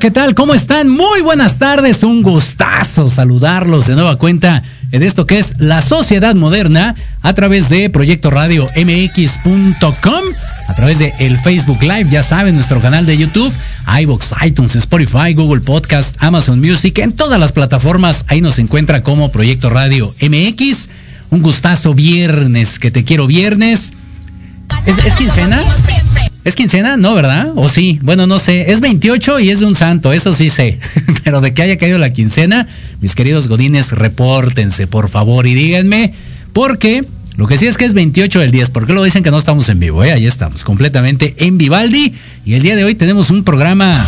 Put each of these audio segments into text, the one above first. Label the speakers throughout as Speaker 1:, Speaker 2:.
Speaker 1: ¿Qué tal? ¿Cómo están? Muy buenas tardes, un gustazo saludarlos de nueva cuenta en esto que es la sociedad moderna a través de Proyecto Radio MX.com, a través de el Facebook Live, ya saben, nuestro canal de YouTube, iBox, iTunes, Spotify, Google Podcast, Amazon Music, en todas las plataformas, ahí nos encuentra como Proyecto Radio MX. Un gustazo viernes, que te quiero viernes. ¿Es, es quincena? ¿Es quincena? No, ¿verdad? ¿O sí? Bueno, no sé. Es 28 y es de un santo, eso sí sé. Pero de que haya caído la quincena, mis queridos godines, repórtense, por favor, y díganme, porque lo que sí es que es 28 del 10. ¿Por qué lo dicen que no estamos en vivo? Eh? Ahí estamos, completamente en Vivaldi. Y el día de hoy tenemos un programa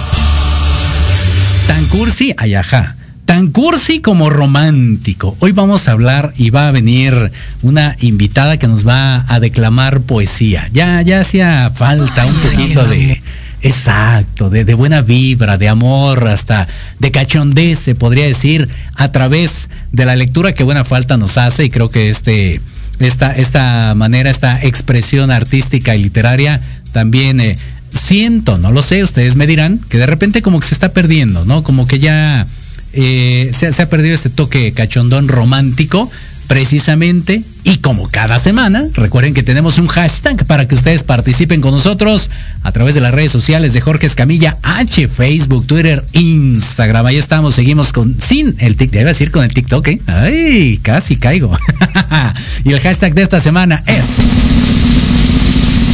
Speaker 1: tan cursi, ayajá tan cursi como romántico. Hoy vamos a hablar y va a venir una invitada que nos va a declamar poesía. Ya, ya hacía falta un poquito de. Exacto, de, de, buena vibra, de amor, hasta de cachondez, se podría decir, a través de la lectura que buena falta nos hace, y creo que este, esta, esta manera, esta expresión artística y literaria también eh, siento, no lo sé, ustedes me dirán, que de repente como que se está perdiendo, ¿no? Como que ya eh, se, se, ha perdido este toque cachondón romántico, precisamente. Y como cada semana, recuerden que tenemos un hashtag para que ustedes participen con nosotros a través de las redes sociales de Jorge Escamilla H, Facebook, Twitter, Instagram. Ahí estamos, seguimos con, sin el TikTok, debe decir con el TikTok, ¿eh? Ay, casi caigo. y el hashtag de esta semana es...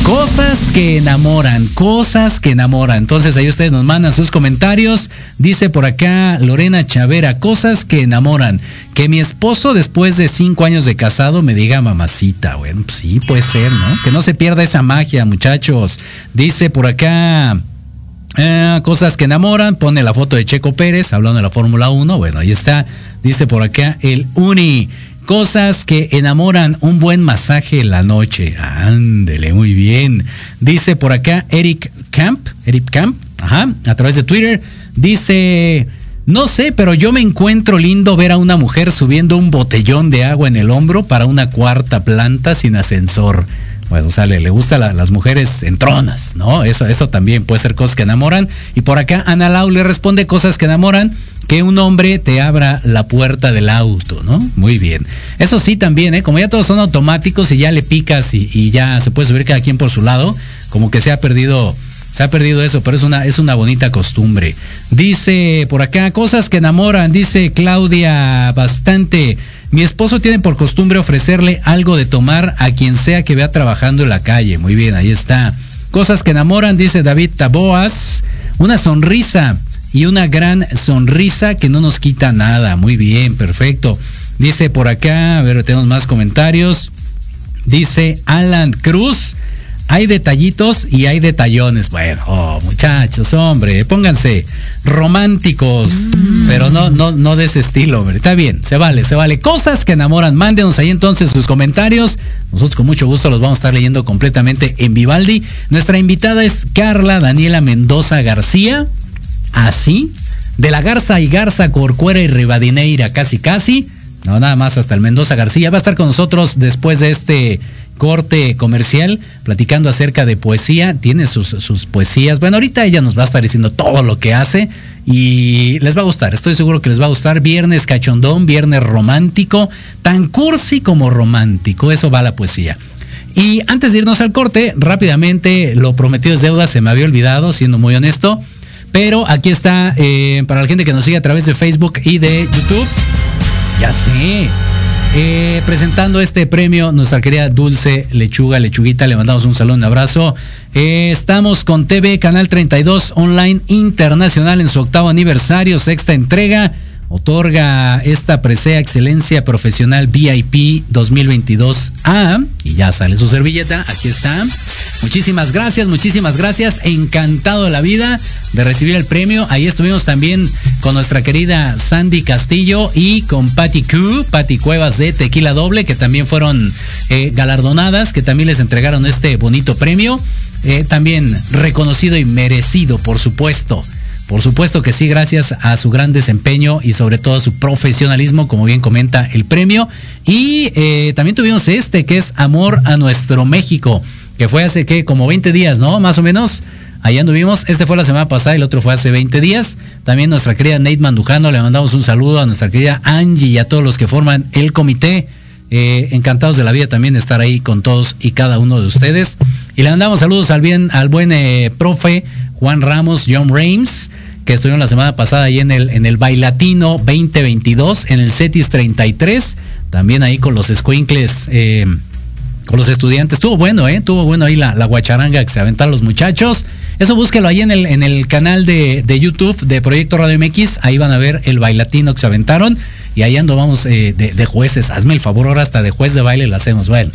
Speaker 1: Cosas que enamoran, cosas que enamoran. Entonces ahí ustedes nos mandan sus comentarios. Dice por acá Lorena Chavera, cosas que enamoran. Que mi esposo después de cinco años de casado me diga mamacita. Bueno, pues sí, puede ser, ¿no? Que no se pierda esa magia, muchachos. Dice por acá... Eh, cosas que enamoran, pone la foto de Checo Pérez hablando de la Fórmula 1. Bueno, ahí está. Dice por acá el Uni. Cosas que enamoran un buen masaje en la noche. Ándele, muy bien. Dice por acá Eric Camp, Eric Camp, ajá, a través de Twitter, dice, no sé, pero yo me encuentro lindo ver a una mujer subiendo un botellón de agua en el hombro para una cuarta planta sin ascensor. Bueno, o sea, le, le gusta a las mujeres entronas, ¿no? Eso, eso también puede ser cosas que enamoran. Y por acá Ana Lau le responde cosas que enamoran que un hombre te abra la puerta del auto, ¿no? Muy bien. Eso sí también, ¿eh? Como ya todos son automáticos y ya le picas y, ya se puede subir cada quien por su lado, como que se ha perdido, se ha perdido eso, pero es una, es una bonita costumbre. Dice por acá, cosas que enamoran, dice Claudia bastante. Mi esposo tiene por costumbre ofrecerle algo de tomar a quien sea que vea trabajando en la calle. Muy bien, ahí está. Cosas que enamoran, dice David Taboas. Una sonrisa y una gran sonrisa que no nos quita nada. Muy bien, perfecto. Dice por acá, a ver, tenemos más comentarios. Dice Alan Cruz, hay detallitos y hay detallones. Bueno, oh, muchachos, hombre, pónganse románticos, mm. pero no, no, no de ese estilo, hombre. Está bien, se vale, se vale. Cosas que enamoran, mándenos ahí entonces sus comentarios. Nosotros con mucho gusto los vamos a estar leyendo completamente en Vivaldi. Nuestra invitada es Carla Daniela Mendoza García así, de la Garza y Garza, Corcuera y Ribadineira, casi casi. No, nada más hasta el Mendoza García. Va a estar con nosotros después de este corte comercial, platicando acerca de poesía. Tiene sus, sus, poesías. Bueno, ahorita ella nos va a estar diciendo todo lo que hace y les va a gustar. Estoy seguro que les va a gustar. Viernes cachondón, viernes romántico, tan cursi como romántico. Eso va a la poesía. Y antes de irnos al corte, rápidamente, lo prometido es deuda, se me había olvidado, siendo muy honesto Pero aquí está, eh, para la gente que nos sigue a través de Facebook y de YouTube. Ya sé. Eh, presentando este premio, nuestra querida Dulce Lechuga, Lechuguita, le mandamos un saludo, un abrazo. Eh, estamos con TV Canal 32 Online Internacional en su octavo aniversario, sexta entrega otorga esta presea excelencia profesional VIP 2022A y ya sale su servilleta, aquí está. Muchísimas gracias, muchísimas gracias. Encantado de la vida de recibir el premio. Ahí estuvimos también con nuestra querida Sandy Castillo y con Patty Q, Patty Cuevas de Tequila Doble, que también fueron eh, galardonadas, que también les entregaron este bonito premio. Eh, también reconocido y merecido, por supuesto. Por supuesto que sí, gracias a su gran desempeño y sobre todo a su profesionalismo, como bien comenta el premio. Y eh, también tuvimos este, que es Amor a nuestro México, que fue hace que como 20 días, ¿no? Más o menos. Allá anduvimos. Este fue la semana pasada, el otro fue hace 20 días. También nuestra querida Nate Mandujano, le mandamos un saludo a nuestra querida Angie y a todos los que forman el comité. Eh, encantados de la vida también de estar ahí con todos y cada uno de ustedes. Y le mandamos saludos al bien, al buen eh, profe Juan Ramos, John Reims, que estuvieron la semana pasada ahí en el, en el Bailatino 2022, en el CETIS 33, también ahí con los squinkles, eh, con los estudiantes. Estuvo bueno, ¿eh? Estuvo bueno ahí la, la guacharanga que se aventaron los muchachos. Eso búsquelo ahí en el, en el canal de, de, YouTube de Proyecto Radio MX. Ahí van a ver el bailatino que se aventaron. Y ahí ando, vamos eh, de, de, jueces. Hazme el favor, ahora hasta de juez de baile lo hacemos. Bueno,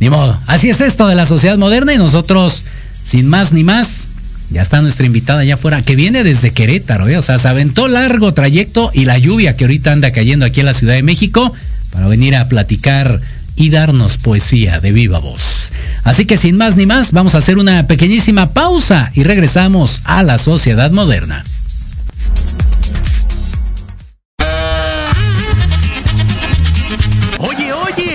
Speaker 1: ni modo. Así es esto de la sociedad moderna y nosotros, sin más ni más, ya está nuestra invitada allá afuera, que viene desde Querétaro, ¿eh? o sea, se aventó largo trayecto y la lluvia que ahorita anda cayendo aquí en la Ciudad de México para venir a platicar y darnos poesía de viva voz. Así que sin más ni más, vamos a hacer una pequeñísima pausa y regresamos a la sociedad moderna.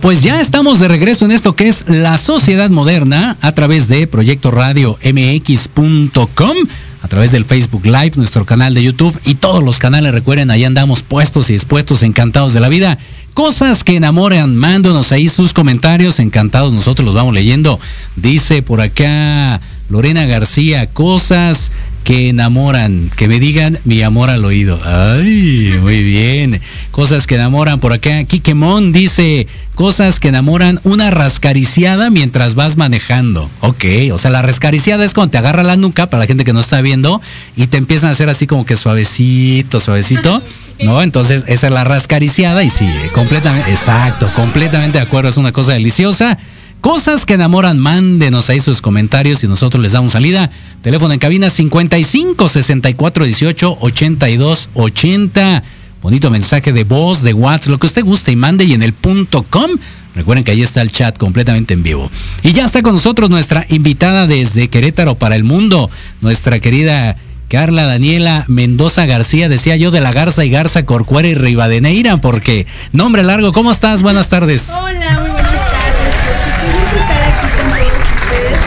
Speaker 1: Pues ya estamos de regreso en esto que es la sociedad moderna a través de Proyecto Radio MX.com, a través del Facebook Live, nuestro canal de YouTube y todos los canales. Recuerden, ahí andamos puestos y dispuestos, encantados de la vida. Cosas que enamoran, mándonos ahí sus comentarios, encantados, nosotros los vamos leyendo. Dice por acá Lorena García, cosas que enamoran, que me digan mi amor al oído. Ay, muy bien. Cosas que enamoran por acá. Kikemon dice, cosas que enamoran una rascariciada mientras vas manejando. Ok, o sea, la rascariciada es cuando te agarra la nuca, para la gente que no está viendo, y te empiezan a hacer así como que suavecito, suavecito. ¿No? Entonces, esa es la rascariciada y sí, completamente, exacto, completamente de acuerdo, es una cosa deliciosa. Cosas que enamoran, mándenos ahí sus comentarios y nosotros les damos salida. Teléfono en cabina 55 64 18 82 80. Bonito mensaje de voz, de WhatsApp, lo que usted guste y mande y en el punto com. Recuerden que ahí está el chat completamente en vivo. Y ya está con nosotros nuestra invitada desde Querétaro para el mundo, nuestra querida Carla Daniela Mendoza García, decía yo de la Garza y Garza Corcuera y Rivadeneira, porque nombre largo, ¿cómo estás? Buenas tardes.
Speaker 2: Hola, muy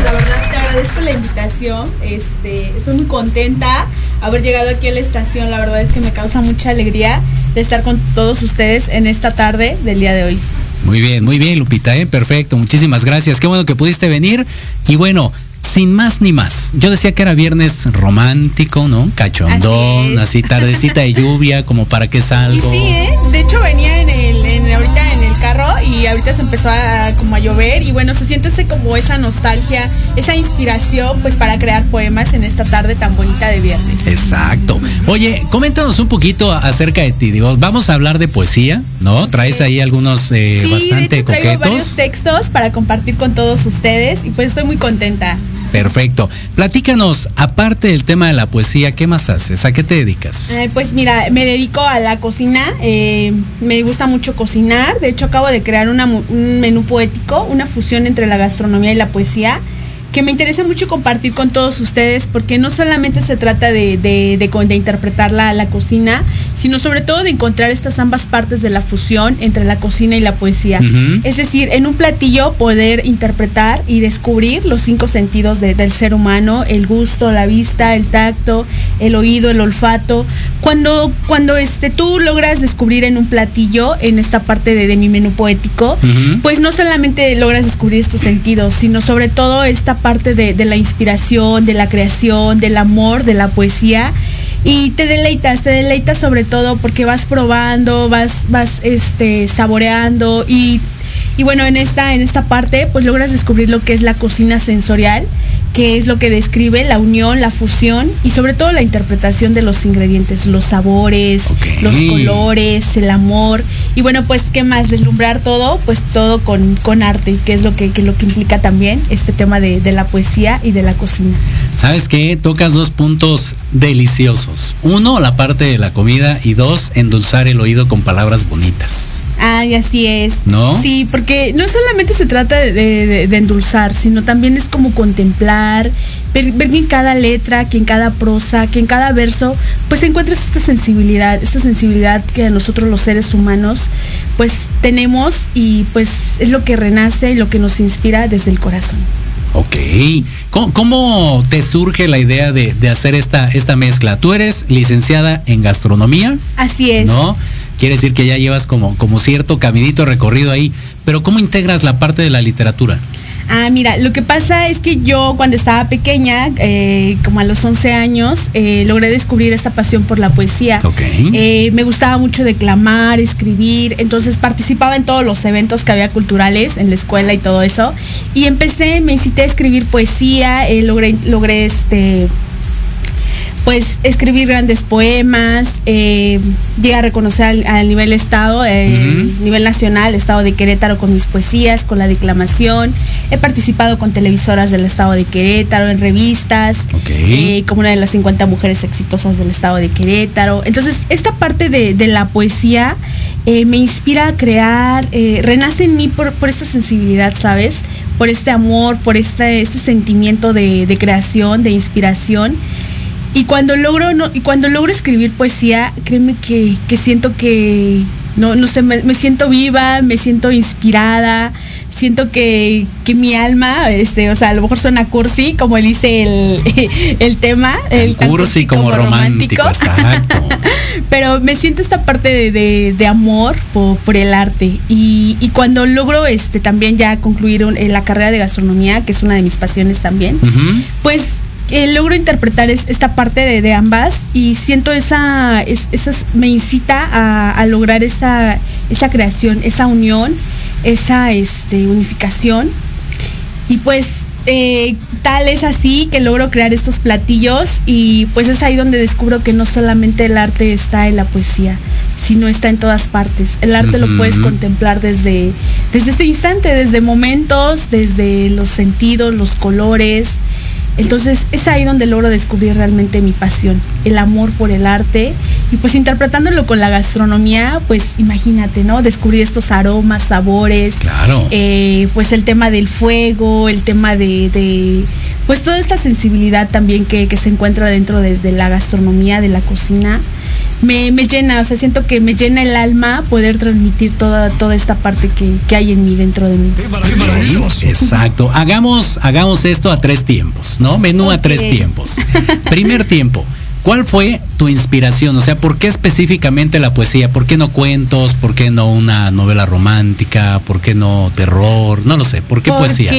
Speaker 2: la verdad te agradezco la invitación. Este, estoy muy contenta haber llegado aquí a la estación. La verdad es que me causa mucha alegría de estar con todos ustedes en esta tarde del día de hoy.
Speaker 1: Muy bien, muy bien, Lupita, ¿eh? perfecto. Muchísimas gracias. Qué bueno que pudiste venir. Y bueno, sin más ni más. Yo decía que era viernes romántico, ¿no? Cachondón, así, tardecita de lluvia, como para que salgo.
Speaker 2: Y sí, ¿eh? De hecho venía en el, el carro y ahorita se empezó a como a llover y bueno, se siente ese como esa nostalgia, esa inspiración pues para crear poemas en esta tarde tan bonita de viernes.
Speaker 1: Exacto. Oye, coméntanos un poquito acerca de ti. Digo, vamos a hablar de poesía, ¿no? Traes ahí algunos eh,
Speaker 2: sí,
Speaker 1: bastante
Speaker 2: de hecho, traigo
Speaker 1: coquetos.
Speaker 2: varios textos para compartir con todos ustedes y pues estoy muy contenta.
Speaker 1: Perfecto. Platícanos, aparte del tema de la poesía, ¿qué más haces? ¿A qué te dedicas?
Speaker 2: Eh, pues mira, me dedico a la cocina, eh, me gusta mucho cocinar, de hecho acabo de crear un menú poético, una fusión entre la gastronomía y la poesía que me interesa mucho compartir con todos ustedes porque no solamente se trata de, de, de, de interpretar la, la, cocina, sino sobre todo de encontrar estas ambas partes de la fusión entre la cocina y la poesía. Uh -huh. Es decir, en un platillo poder interpretar y descubrir los cinco sentidos de, del ser humano, el gusto, la vista, el tacto, el oído, el olfato. Cuando, cuando este, tú logras descubrir en un platillo, en esta parte de, de mi menú poético, uh -huh. pues no solamente logras descubrir estos sentidos, sino sobre todo esta parte de, de, la inspiración, de la creación, del amor, de la poesía. Y te deleitas, te deleitas sobre todo porque vas probando, vas, vas este, saboreando y, y bueno, en esta, en esta parte pues logras descubrir lo que es la cocina sensorial, que es lo que describe la unión, la fusión y sobre todo la interpretación de los ingredientes, los sabores, okay. los colores, el amor. Y bueno, pues, ¿qué más? Deslumbrar todo, pues todo con, con arte, que es lo que, que, lo que implica también este tema de, de la poesía y de la cocina.
Speaker 1: ¿Sabes qué? Tocas dos puntos deliciosos. Uno, la parte de la comida y dos, endulzar el oído con palabras bonitas.
Speaker 2: Ay, así es.
Speaker 1: ¿No?
Speaker 2: Sí, porque no solamente se trata de, de, de endulzar, sino también es como contemplar, ver, ver, que en cada letra, que en cada prosa, que en cada verso, pues encuentras esta sensibilidad, esta sensibilidad que nosotros los seres humanos, pues tenemos y pues es lo que renace y lo que nos inspira desde el corazón.
Speaker 1: Ok. ¿Cómo, ¿Cómo, te surge la idea de, de, hacer esta, esta mezcla? Tú eres licenciada en gastronomía.
Speaker 2: Así es.
Speaker 1: ¿No? Quiere decir que ya llevas como, como cierto caminito recorrido ahí. Pero ¿cómo integras la parte de la literatura?
Speaker 2: Ah, mira, lo que pasa es que yo cuando estaba pequeña, eh, como a los 11 años, eh, logré descubrir esta pasión por la poesía.
Speaker 1: Okay.
Speaker 2: Eh, me gustaba mucho declamar, escribir, entonces participaba en todos los eventos que había culturales en la escuela y todo eso. Y empecé, me incité a escribir poesía, logré, logré este pues escribir grandes poemas, eh, a reconocer al, al nivel estado, eh, uh -huh. nivel nacional, estado de Querétaro con mis poesías, con la declamación. He participado con televisoras del estado de Querétaro, en revistas,
Speaker 1: okay.
Speaker 2: eh, como una de las 50 mujeres exitosas del estado de Querétaro. Entonces, esta parte de, de la poesía eh, me inspira a crear, eh, renace en mí por, por, esta sensibilidad, ¿sabes? Por este amor, por este, este sentimiento de, de creación, de inspiración y cuando logro no, y cuando logro escribir poesía créeme que, que siento que No, no sé, me, me siento viva, me siento inspirada, siento que, que, mi alma, este, o sea, a lo mejor suena cursi, como dice el, el tema.
Speaker 1: El, cursi como, como romántico.
Speaker 2: Pero me siento esta parte de, de, de amor por, por, el arte. Y, y, cuando logro este, también ya concluir un, la carrera de gastronomía, que es una de mis pasiones también, uh -huh. pues eh, logro interpretar es, esta parte de, de, ambas y siento esa, es, esas, me incita a, a, lograr esa, esa creación, esa unión, esa este, unificación. Y pues eh, tal es así que logro crear estos platillos y pues es ahí donde descubro que no solamente el arte está en la poesía, sino está en todas partes. El arte uh -huh. lo puedes contemplar desde, desde ese instante, desde momentos, desde los sentidos, los colores, entonces es ahí donde logro descubrir realmente mi pasión, el amor por el arte y pues interpretándolo con la gastronomía, pues imagínate, ¿no? Descubrir estos aromas, sabores,
Speaker 1: claro.
Speaker 2: eh, pues el tema del fuego, el tema de, de pues toda esta sensibilidad también que, que se encuentra dentro de, de, la gastronomía, de la cocina. Me, me, llena, o sea, siento que me llena el alma poder transmitir toda, toda esta parte que, que hay en mí, dentro de mí.
Speaker 1: Exacto. Hagamos, hagamos esto a tres tiempos, ¿no? Menú okay. a tres tiempos. Primer tiempo. ¿Cuál fue tu inspiración? O sea, ¿por qué específicamente la poesía? ¿Por qué no cuentos? ¿Por qué no una novela romántica? ¿Por qué no terror? No lo sé. ¿Por qué
Speaker 2: porque,
Speaker 1: poesía?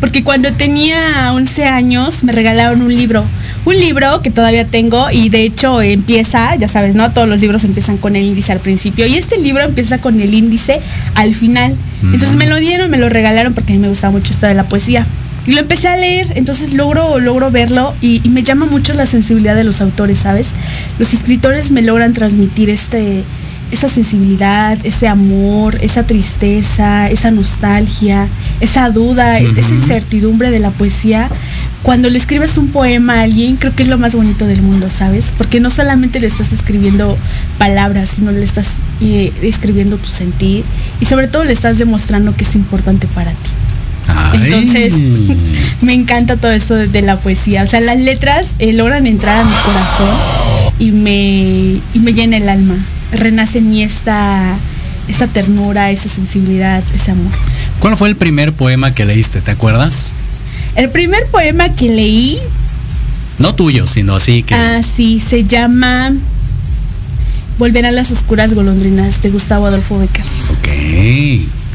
Speaker 2: Porque cuando tenía 11 años me regalaron un libro. Un libro que todavía tengo y de hecho empieza, ya sabes, ¿no? Todos los libros empiezan con el índice al principio y este libro empieza con el índice al final. Entonces me lo dieron, me lo regalaron porque a mí me gustaba mucho esto de la poesía. Y lo empecé a leer, entonces logro, logro verlo y, y, me llama mucho la sensibilidad de los autores, ¿sabes? Los escritores me logran transmitir este, esa sensibilidad, ese amor, esa tristeza, esa nostalgia, esa duda, uh -huh. esa incertidumbre de la poesía. Cuando le escribes un poema a alguien, creo que es lo más bonito del mundo, ¿sabes? Porque no solamente le estás escribiendo palabras, sino le estás eh, escribiendo tu sentir y sobre todo le estás demostrando que es importante para ti.
Speaker 1: Ay.
Speaker 2: Entonces, me encanta todo esto de, de, la poesía. O sea, las letras eh, logran entrar a mi corazón y me, y me llena el alma. Renace en mí esta, esta ternura, esa sensibilidad, ese amor.
Speaker 1: ¿Cuál fue el primer poema que leíste? ¿Te acuerdas?
Speaker 2: El primer poema que leí.
Speaker 1: No tuyo, sino así que.
Speaker 2: Ah, sí, se llama Volver a las oscuras golondrinas de Gustavo Adolfo Becker.
Speaker 1: Ok.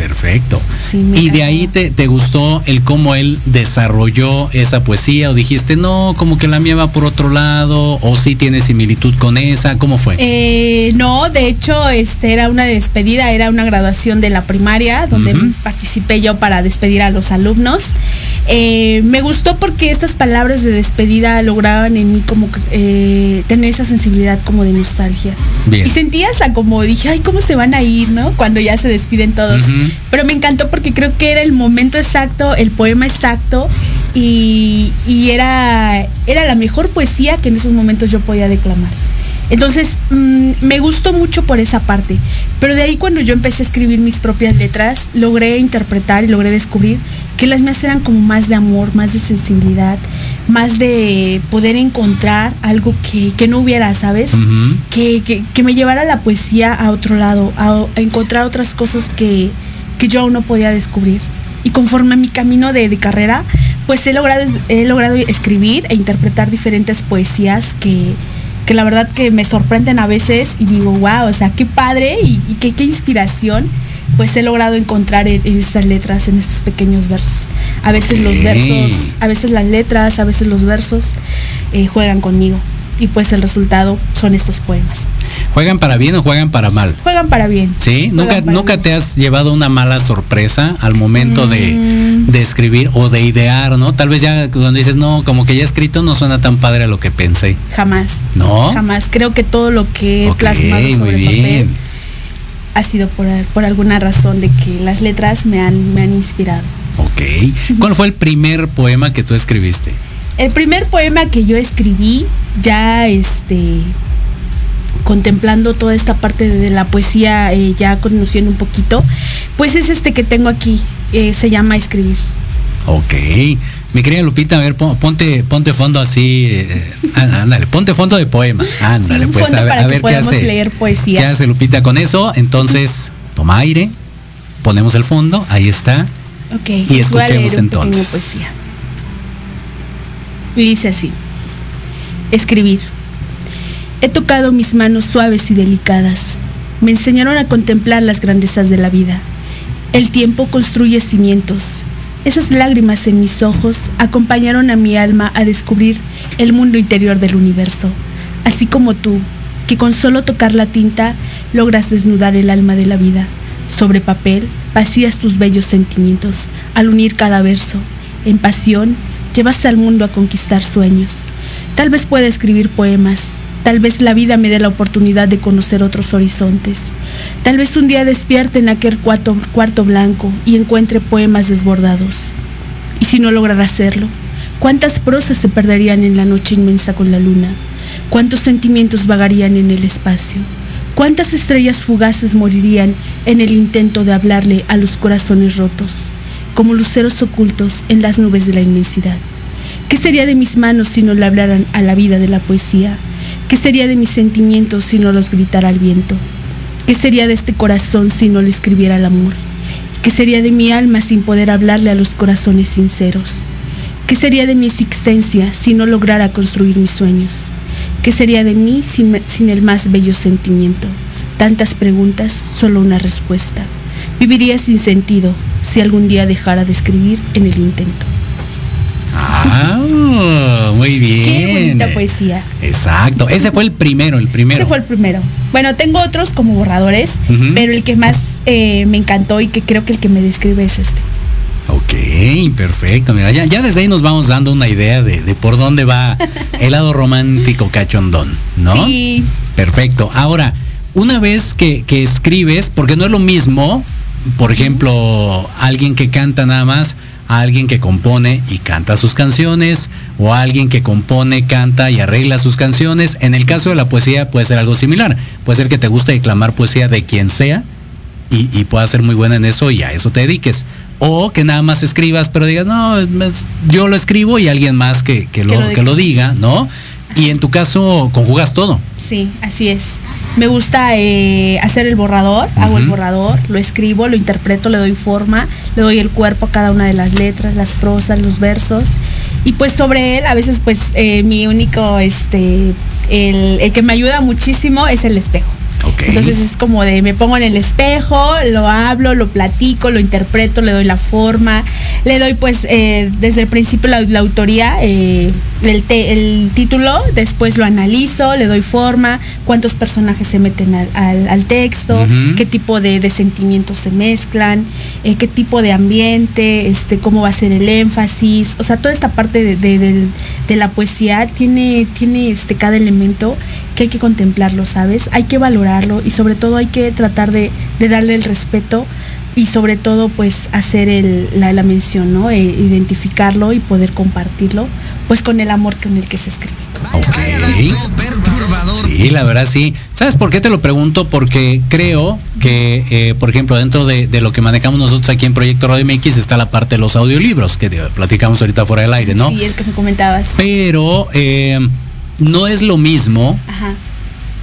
Speaker 1: Perfecto. Sí, y de ahí te, te, gustó el cómo él desarrolló esa poesía o dijiste, no, como que la mía va por otro lado o sí tiene similitud con esa, ¿cómo fue?
Speaker 2: Eh, no, de hecho este, era una despedida, era una graduación de la primaria donde uh -huh. participé yo para despedir a los alumnos. Eh, me gustó porque estas palabras de despedida lograban en mí como eh, tener esa sensibilidad como de nostalgia.
Speaker 1: Bien.
Speaker 2: Y sentía hasta como dije, ay, ¿cómo se van a ir, no? Cuando ya se despiden todos. Uh -huh. Pero me encantó porque creo que era el momento exacto, el poema exacto y, y era, era la mejor poesía que en esos momentos yo podía declamar. Entonces, mmm, me gustó mucho por esa parte. Pero de ahí cuando yo empecé a escribir mis propias letras, logré interpretar y logré descubrir que las mías eran como más de amor, más de sensibilidad, más de poder encontrar algo que, que no hubiera, ¿sabes? Uh -huh. que, que, que, me llevara la poesía a otro lado, a, a encontrar otras cosas que, que yo aún no podía descubrir. Y conforme a mi camino de, de carrera, pues he logrado, he logrado escribir e interpretar diferentes poesías que, que la verdad que me sorprenden a veces y digo, wow, o sea, qué padre y, y qué, qué, inspiración pues he logrado encontrar en, en, estas letras, en estos pequeños versos. A veces okay. los versos, a veces las letras, a veces los versos eh, juegan conmigo y pues el resultado son estos poemas.
Speaker 1: ¿Juegan para bien o juegan para mal?
Speaker 2: Juegan para bien.
Speaker 1: ¿Sí? ¿Nunca, ¿nunca bien. te has llevado una mala sorpresa al momento mm. de, de, escribir o de idear, ¿no? Tal vez ya cuando dices, no, como que ya escrito no suena tan padre a lo que pensé.
Speaker 2: Jamás.
Speaker 1: ¿No?
Speaker 2: Jamás. Creo que todo lo que he okay, plasmado sobre
Speaker 1: muy bien.
Speaker 2: papel ha sido por, por alguna razón de que las letras me han, me han inspirado.
Speaker 1: Ok. ¿Cuál fue el primer poema que tú escribiste?
Speaker 2: El primer poema que yo escribí, ya este contemplando toda esta parte de la poesía, eh, ya conociendo un poquito, pues es este que tengo aquí, eh, se llama Escribir.
Speaker 1: Ok. Mi querida Lupita, a ver, pon- ponte, ponte fondo así, eh, á- ándale, ponte fondo de poema. Ándale,
Speaker 2: un
Speaker 1: pues a ver, a ver qué
Speaker 2: podamos
Speaker 1: hace.
Speaker 2: leer poesía.
Speaker 1: ¿Qué hace Lupita con eso? Entonces, toma aire, ponemos el fondo, ahí está.
Speaker 2: Ok.
Speaker 1: Y escuchemos entonces.
Speaker 2: poesía. Y dice así. Escribir. He tocado mis manos suaves y delicadas. Me enseñaron a contemplar las grandezas de la vida. El tiempo construye cimientos. Esas lágrimas en mis ojos acompañaron a mi alma a descubrir el mundo interior del universo. Así como tú, que con solo tocar la tinta logras desnudar el alma de la vida. Sobre papel vacías tus bellos sentimientos al unir cada verso. En pasión llevaste al mundo a conquistar sueños. Tal vez pueda escribir poemas. Tal vez la vida me dé la oportunidad de conocer otros horizontes. Tal vez un día despierte en aquel cuarto, blanco y encuentre poemas desbordados. Y si no lograra hacerlo, ¿cuántas prosas se perderían en la noche inmensa con la luna? ¿Cuántos sentimientos vagarían en el espacio? ¿Cuántas estrellas fugaces morirían en el intento de hablarle a los corazones rotos, como luceros ocultos en las nubes de la inmensidad? ¿Qué sería de mis manos si no le hablaran a la vida de la poesía? ¿Qué sería de mis sentimientos si no los gritara al viento? ¿Qué sería de este corazón si no le escribiera el amor? ¿Qué sería de mi alma sin poder hablarle a los corazones sinceros? ¿Qué sería de mi existencia si no lograra construir mis sueños? ¿Qué sería de mí sin, sin el más bello sentimiento? Tantas preguntas, solo una respuesta. Viviría sin sentido si algún día dejara de escribir en el intento.
Speaker 1: Ah, muy bien.
Speaker 2: Qué bonita poesía.
Speaker 1: Exacto. Ese fue el primero, el primero.
Speaker 2: Ese fue el primero. Bueno, tengo otros como borradores, pero el que más eh, me encantó y que creo que el que me describe es este.
Speaker 1: Ok, perfecto. Mira, ya, ya desde ahí nos vamos dando una idea de, de por dónde va el lado romántico cachondón, ¿no?
Speaker 2: Sí.
Speaker 1: Perfecto. Ahora, una vez que, que escribes, porque no es lo mismo, por ejemplo, alguien que canta nada más, a alguien que compone y canta sus canciones, o a alguien que compone, canta y arregla sus canciones. En el caso de la poesía puede ser algo similar. Puede ser que te guste declamar poesía de quien sea y, y puedas ser muy buena en eso y a eso te dediques. O que nada más escribas, pero digas, no, yo lo escribo y alguien más que, que lo que lo diga, ¿no? Y en tu caso conjugas todo.
Speaker 2: Sí, así es. Me gusta eh, hacer el borrador, hago el borrador, lo escribo, lo interpreto, le doy forma, le doy el cuerpo a cada una de las letras, las prosas, los versos. Y pues sobre él, a veces pues eh, mi único, este, el, el que me ayuda muchísimo es el espejo. Entonces es como de me pongo en el espejo, lo hablo, lo platico, lo interpreto, le doy la forma, le doy pues eh, desde el principio la, la autoría, eh, el, te- el título, después lo analizo, le doy forma, cuántos personajes se meten al, al- al texto, qué tipo de, de sentimientos se mezclan, eh, qué tipo de ambiente, este, cómo va a ser el énfasis, o sea, toda esta parte de, de- de la poesía tiene, tiene este, cada elemento que hay que contemplarlo, ¿sabes? Hay que valorarlo y sobre todo hay que tratar de, de darle el respeto y sobre todo pues hacer el- la, la mención, ¿no? E identificarlo y poder compartirlo pues con el amor con el que se escribe.
Speaker 1: Ok.
Speaker 3: perturbador.
Speaker 1: Sí, la verdad sí. ¿Sabes por qué te lo pregunto? Porque creo que, eh, por ejemplo, dentro de, de lo que manejamos nosotros aquí en Proyecto Radio MX está la parte de los audiolibros, que platicamos ahorita fuera del aire, ¿no?
Speaker 2: Sí, el que me comentabas.
Speaker 1: Pero eh, no es lo mismo
Speaker 2: Ajá.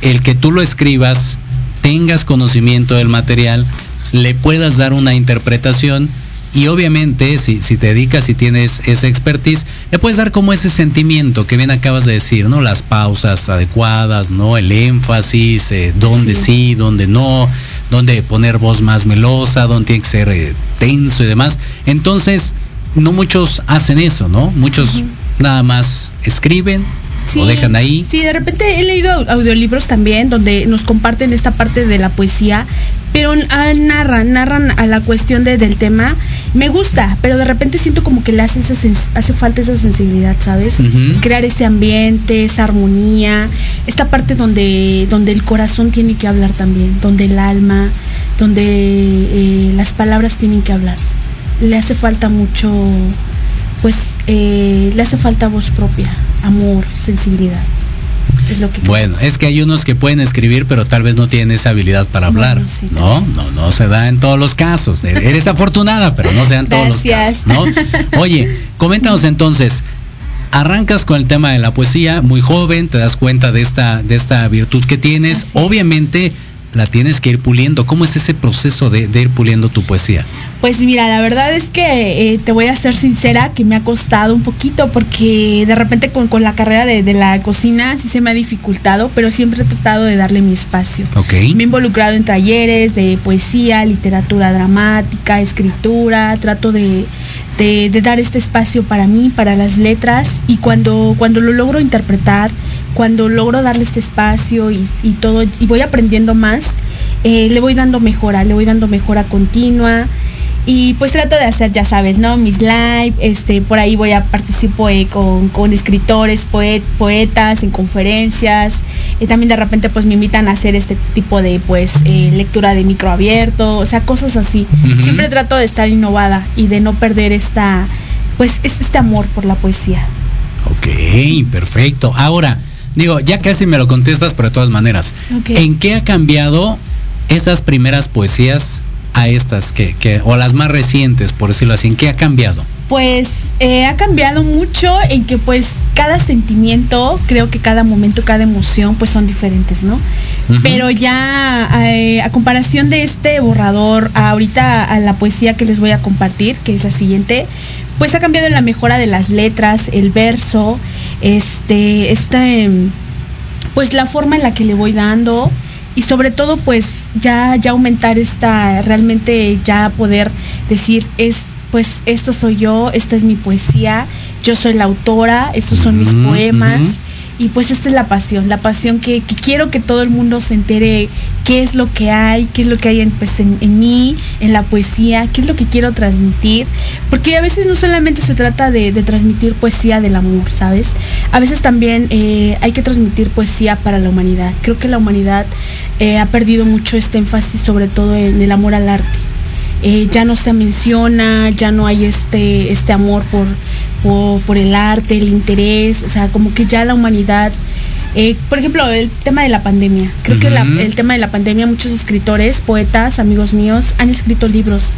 Speaker 1: el que tú lo escribas, tengas conocimiento del material, le puedas dar una interpretación y obviamente si, si te dedicas y tienes esa expertise, le puedes dar como ese sentimiento que bien acabas de decir, ¿no? Las pausas adecuadas, ¿no? El énfasis, eh, dónde sí.
Speaker 2: Sí.
Speaker 1: dónde no, dónde poner voz más melosa, dónde tiene que ser eh, tenso y demás. Entonces, no muchos hacen eso, ¿no? Muchos nada más escriben, lo dejan ahí.
Speaker 2: Sí, de repente he leído au- audiolibros también donde nos comparten esta parte de la poesía, pero ah, narran, narran a la cuestión de- del tema. Me gusta, pero de repente siento como que le hace, esa hace falta esa sensibilidad, ¿sabes? Crear ese ambiente, esa armonía, esta parte donde, donde el corazón tiene que hablar también, donde el alma, donde eh, las palabras tienen que hablar. Le hace falta mucho, pues, eh, le hace falta voz propia, amor, sensibilidad. Es lo que
Speaker 1: Bueno, es que hay unos que pueden escribir, pero tal vez no tienen esa habilidad para hablar.
Speaker 2: Sí,
Speaker 1: no, no, no se da en todos los casos. E- Eres afortunada, pero no se da en todos los casos, ¿no? Oye, coméntanos entonces. Arrancas con el tema de la poesía, muy joven, te das cuenta de esta, de esta virtud que tienes.
Speaker 2: Así.
Speaker 1: Obviamente la tienes que ir puliendo. ¿Cómo es ese proceso de, de ir puliendo tu poesía?
Speaker 2: Pues mira, la verdad es que eh, te voy a ser sincera que me ha costado un poquito porque de repente con, con la carrera de, de la cocina sí se me ha dificultado, pero siempre he tratado de darle mi espacio.
Speaker 1: Ok.
Speaker 2: Me he involucrado en talleres de poesía, literatura dramática, escritura, trato de, de- dar este espacio para mí, para las letras, y cuando, cuando lo logro interpretar, cuando logro darle este espacio y, y todo, y voy aprendiendo más, eh, le voy dando mejora, le voy dando mejora continua. Y pues trato de hacer, ya sabes, ¿no? Mis live, este, por ahí voy a participar eh, con, con escritores, poet- poetas, en conferencias. Y también de repente pues me invitan a hacer este tipo de pues eh, lectura de micro abierto, o sea, cosas así. Siempre trato de estar innovada y de no perder esta, pues es- este amor por la poesía.
Speaker 1: Ok, perfecto. Ahora, digo, ya casi me lo contestas, pero de todas maneras. ¿en qué ha cambiado esas primeras poesías a estas que, que, o las más recientes, por decirlo así? ¿En qué ha cambiado?
Speaker 2: Pues eh, ha cambiado mucho en que pues cada sentimiento, creo que cada momento, cada emoción pues son diferentes, ¿no? Pero ya eh, a comparación de este borrador, ahorita a la poesía que les voy a compartir, que es la siguiente, pues ha cambiado en la mejora de las letras, el verso, este, este, pues la forma en la que le voy dando y sobre todo pues ya ya aumentar esta realmente ya poder decir es pues esto soy yo esta es mi poesía yo soy la autora estos son mis poemas y pues esta es la pasión la pasión que, que quiero que todo el mundo se entere qué es lo que hay qué es lo que hay en, pues, en, en mí en la poesía qué es lo que quiero transmitir porque a veces no solamente se trata de, de transmitir poesía del amor sabes a veces también eh, hay que transmitir poesía para la humanidad. Creo que la humanidad eh, ha perdido mucho este énfasis sobre todo en el amor al arte eh, ya no se menciona, ya no hay este, este amor por, por, por el arte, el interés, o sea, como que ya la humanidad, eh, por ejemplo, el tema de la pandemia, creo que la- el tema de la pandemia, muchos escritores, poetas, amigos míos, han escrito libros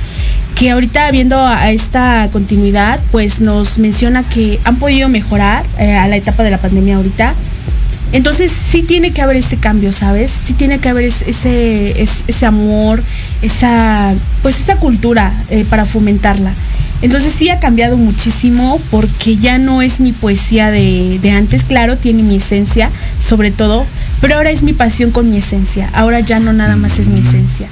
Speaker 2: que ahorita viendo a esta continuidad, pues nos menciona que han podido mejorar eh, a la etapa de la pandemia ahorita. Entonces sí tiene que haber ese cambio, ¿sabes? Sí tiene que haber es- ese, es- ese amor, esa, pues esa cultura eh, para fomentarla. Entonces sí ha cambiado muchísimo porque ya no es mi poesía de, de antes, claro, tiene mi esencia sobre todo, pero ahora es mi pasión con mi esencia, ahora ya no nada más es mi esencia.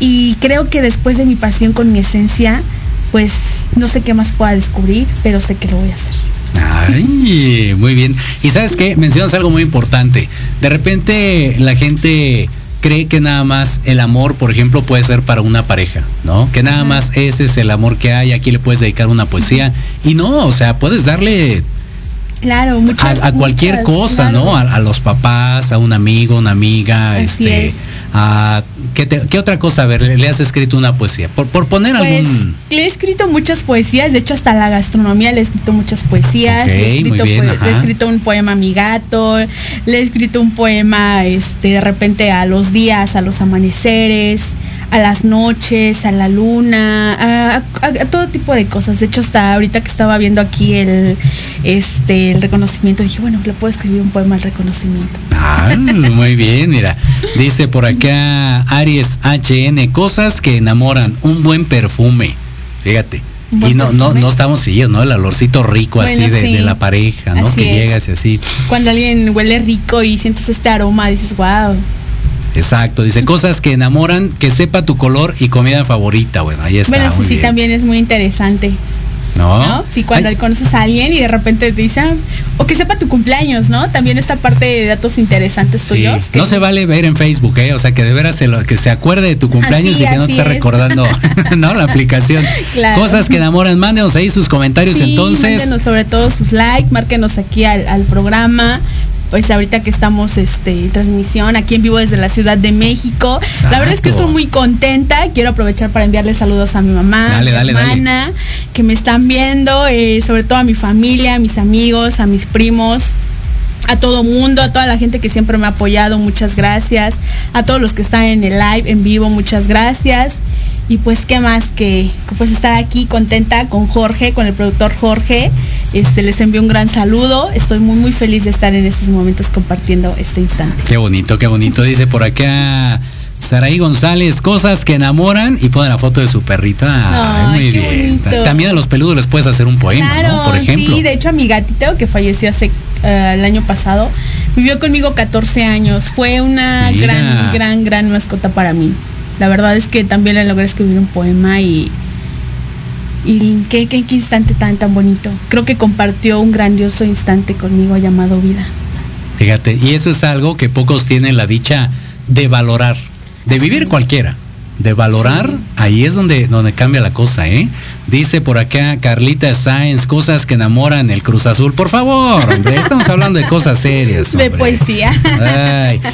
Speaker 2: Y creo que después de mi pasión con mi esencia, pues no sé qué más pueda descubrir, pero sé que lo voy a hacer.
Speaker 1: Ay, muy bien. Y sabes qué, mencionas algo muy importante. De repente la gente cree que nada más el amor, por ejemplo, puede ser para una pareja, ¿no? Que nada más ese es el amor que hay, aquí le puedes dedicar una poesía. Y no, o sea, puedes darle
Speaker 2: Claro, muchas
Speaker 1: a, a cualquier
Speaker 2: muchas,
Speaker 1: cosa,
Speaker 2: claro.
Speaker 1: ¿no? A, a los papás, a un amigo, una amiga,
Speaker 2: Así
Speaker 1: este,
Speaker 2: es.
Speaker 1: a ¿qué, te- qué otra cosa? A ver, le, le has escrito una poesía. Por, por poner
Speaker 2: Pues
Speaker 1: algún.
Speaker 2: le he escrito muchas poesías, de hecho hasta la gastronomía le he escrito muchas poesías, le, he escrito
Speaker 1: bien,
Speaker 2: le he escrito un poema a mi gato, le he escrito un poema este de repente a los días, a los amaneceres, a las noches, a la luna, a, a- a todo tipo de cosas. De hecho hasta ahorita que estaba viendo aquí el este el reconocimiento dije, bueno, le puedo escribir un poema al reconocimiento.
Speaker 1: Ah, muy bien, mira. Dice por acá Aries HN, cosas que enamoran, un buen perfume. Fíjate. Y no, no, no estamos siguiendo, ¿no? El olorcito rico así de,
Speaker 2: sí.
Speaker 1: de la pareja, ¿no?
Speaker 2: Así
Speaker 1: que
Speaker 2: es.
Speaker 1: llegas y así.
Speaker 2: Cuando alguien huele rico y sientes este aroma, dices, wow.
Speaker 1: Exacto. Dice cosas que enamoran, que sepa tu color y comida favorita. Bueno, ahí está.
Speaker 2: Bueno, sí, sí, también es muy interesante.
Speaker 1: ¿No?
Speaker 2: ¿no? Sí, cuando
Speaker 1: Ay,
Speaker 2: conoces a alguien y de repente te dicen, o que sepa tu cumpleaños, ¿no? También esta parte de datos interesantes
Speaker 1: Sí,
Speaker 2: tuyos. que-
Speaker 1: no se vale ver en Facebook, ¿eh? O sea, que de veras se lo- que se acuerde de tu cumpleaños
Speaker 2: Así,
Speaker 1: y que no te esté
Speaker 2: es.
Speaker 1: recordando, ¿no? La aplicación.
Speaker 2: Claro.
Speaker 1: Cosas que enamoran, mándenos ahí sus comentarios
Speaker 2: Sí,
Speaker 1: entonces.
Speaker 2: mándenos sobre todo sus likes, márquenos aquí al, al programa. Pues ahorita que estamos este, en transmisión aquí en vivo desde la Ciudad de México. La verdad es que estoy muy contenta. Quiero aprovechar para enviarle saludos a mi mamá,
Speaker 1: Dale,
Speaker 2: a mi
Speaker 1: dale, dale.
Speaker 2: hermana, que me están viendo, eh, sobre todo a mi familia, a mis amigos, a mis primos. a todo mundo, a toda la gente que siempre me ha apoyado, muchas gracias. A todos los que están en el live, en vivo, muchas gracias. Y pues qué más que pues estar aquí contenta con Jorge, con el productor Jorge. Este les envío un gran saludo. Estoy muy muy feliz de estar en estos momentos compartiendo este instante.
Speaker 1: Qué bonito, qué bonito. Dice por acá Saraí González, cosas que enamoran y pone la foto de su perrita. Ay, muy bien. También a los peludos les puedes hacer un poema, ¿no? Por ejemplo.
Speaker 2: Sí, de hecho a mi gatito que falleció hace eh, el año pasado, vivió conmigo 14 años. Fue una gran, gran, gran mascota para mí. La verdad es que también le logré escribir un poema y y qué, qué, instante tan tan bonito. Creo que compartió un grandioso instante conmigo llamado vida.
Speaker 1: Fíjate, y eso es algo que pocos tienen la dicha de valorar, de vivir cualquiera de valorar, ahí es donde, donde cambia la cosa, ¿eh? Dice por acá Carlita Sáenz, cosas que enamoran el Cruz Azul. Por favor, hombre, estamos hablando de cosas serias.
Speaker 2: De poesía.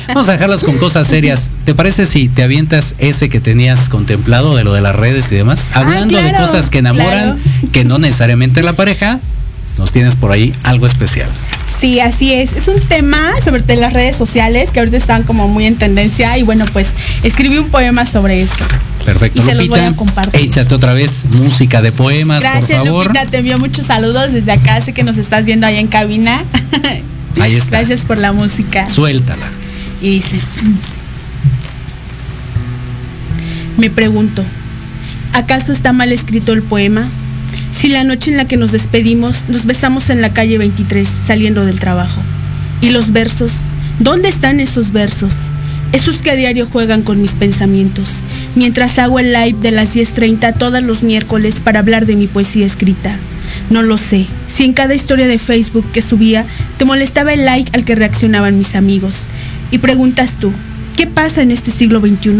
Speaker 1: vamos a dejarlas con cosas serias. ¿Te parece si te avientas ese que tenías contemplado de lo de las redes y demás? Ah, Hablando de cosas que enamoran, que no necesariamente la pareja, nos tienes por ahí algo especial.
Speaker 2: Sí, así es. Es un tema sobre las redes sociales que ahorita están como muy en tendencia y bueno, pues escribí un poema sobre esto.
Speaker 1: Perfecto,
Speaker 2: y se los voy a compartir.
Speaker 1: Échate otra vez música de poemas,
Speaker 2: Gracias,
Speaker 1: por favor.
Speaker 2: Lupita, te envío muchos saludos desde acá, sé que nos estás viendo ahí en cabina.
Speaker 1: Ahí está.
Speaker 2: Gracias por la música.
Speaker 1: Suéltala.
Speaker 2: Y dice, me pregunto, ¿acaso está mal escrito el poema? Si la noche en la que nos despedimos nos besamos en la calle 23 saliendo del trabajo. ¿Y los versos? ¿Dónde están esos versos? Esos que a diario juegan con mis pensamientos, mientras hago el live de las 10.30 todos los miércoles para hablar de mi poesía escrita. No lo sé, si en cada historia de Facebook que subía te molestaba el like al que reaccionaban mis amigos. Y preguntas tú, ¿qué pasa en este siglo XXI?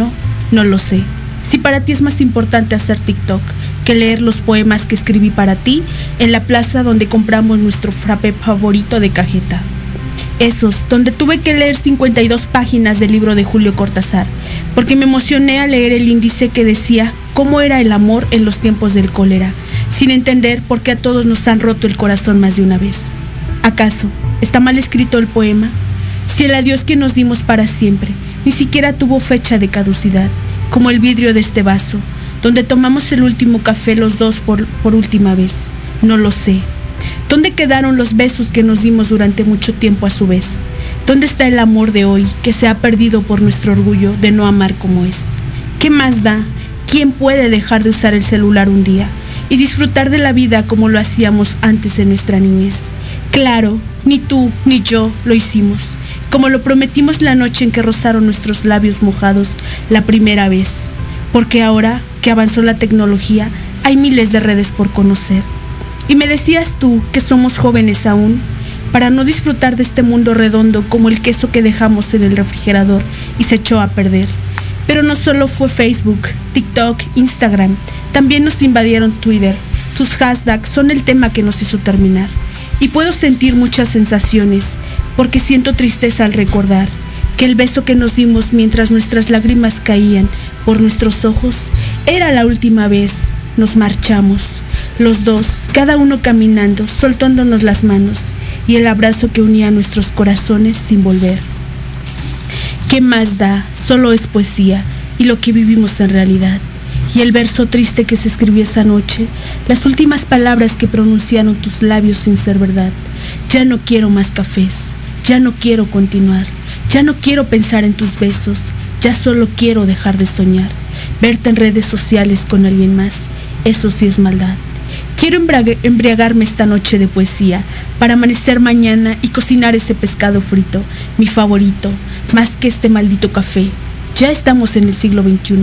Speaker 2: No lo sé. Si para ti es más importante hacer TikTok, que leer los poemas que escribí para ti en la plaza donde compramos nuestro frappe favorito de cajeta. Esos, donde tuve que leer 52 páginas del libro de Julio Cortázar, porque me emocioné al leer el índice que decía cómo era el amor en los tiempos del cólera, sin entender por qué a todos nos han roto el corazón más de una vez. ¿Acaso está mal escrito el poema? Si el adiós que nos dimos para siempre ni siquiera tuvo fecha de caducidad, como el vidrio de este vaso, donde tomamos el último café los dos por, por última vez. No lo sé. ¿Dónde quedaron los besos que nos dimos durante mucho tiempo a su vez? ¿Dónde está el amor de hoy que se ha perdido por nuestro orgullo de no amar como es? ¿Qué más da? ¿Quién puede dejar de usar el celular un día y disfrutar de la vida como lo hacíamos antes en nuestra niñez? Claro, ni tú ni yo lo hicimos, como lo prometimos la noche en que rozaron nuestros labios mojados la primera vez, porque ahora que avanzó la tecnología, hay miles de redes por conocer. Y me decías tú que somos jóvenes aún, para no disfrutar de este mundo redondo como el queso que dejamos en el refrigerador y se echó a perder. Pero no solo fue Facebook, TikTok, Instagram, también nos invadieron Twitter. Tus hashtags son el tema que nos hizo terminar. Y puedo sentir muchas sensaciones, porque siento tristeza al recordar que el beso que nos dimos mientras nuestras lágrimas caían por nuestros ojos era la última vez. Nos marchamos, los dos, cada uno caminando, soltándonos las manos y el abrazo que unía nuestros corazones sin volver. ¿Qué más da? Solo es poesía y lo que vivimos en realidad. Y el verso triste que se escribió esa noche, las últimas palabras que pronunciaron tus labios sin ser verdad. Ya no quiero más cafés, ya no quiero continuar, ya no quiero pensar en tus besos, ya solo quiero dejar de soñar. Verte en redes sociales con alguien más, eso sí es maldad. Quiero embriagarme esta noche de poesía para amanecer mañana y cocinar ese pescado frito, mi favorito, más que este maldito café. Ya estamos en el siglo XXI.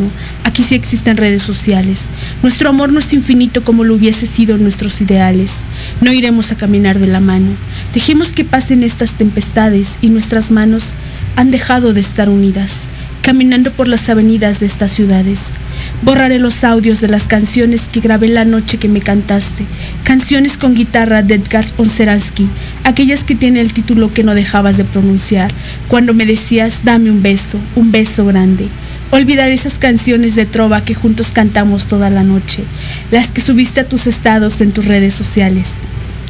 Speaker 2: Aquí sí existen redes sociales. Nuestro amor no es infinito como lo hubiese sido nuestros ideales. No iremos a caminar de la mano. Dejemos que pasen estas tempestades y nuestras manos han dejado de estar unidas caminando por las avenidas de estas ciudades. Borraré los audios de las canciones que grabé la noche que me cantaste, canciones con guitarra de Edgar Onseransky, aquellas que tienen el título que no dejabas de pronunciar, cuando me decías dame un beso, un beso grande. Olvidar esas canciones de trova que juntos cantamos toda la noche, las que subiste a tus estados en tus redes sociales.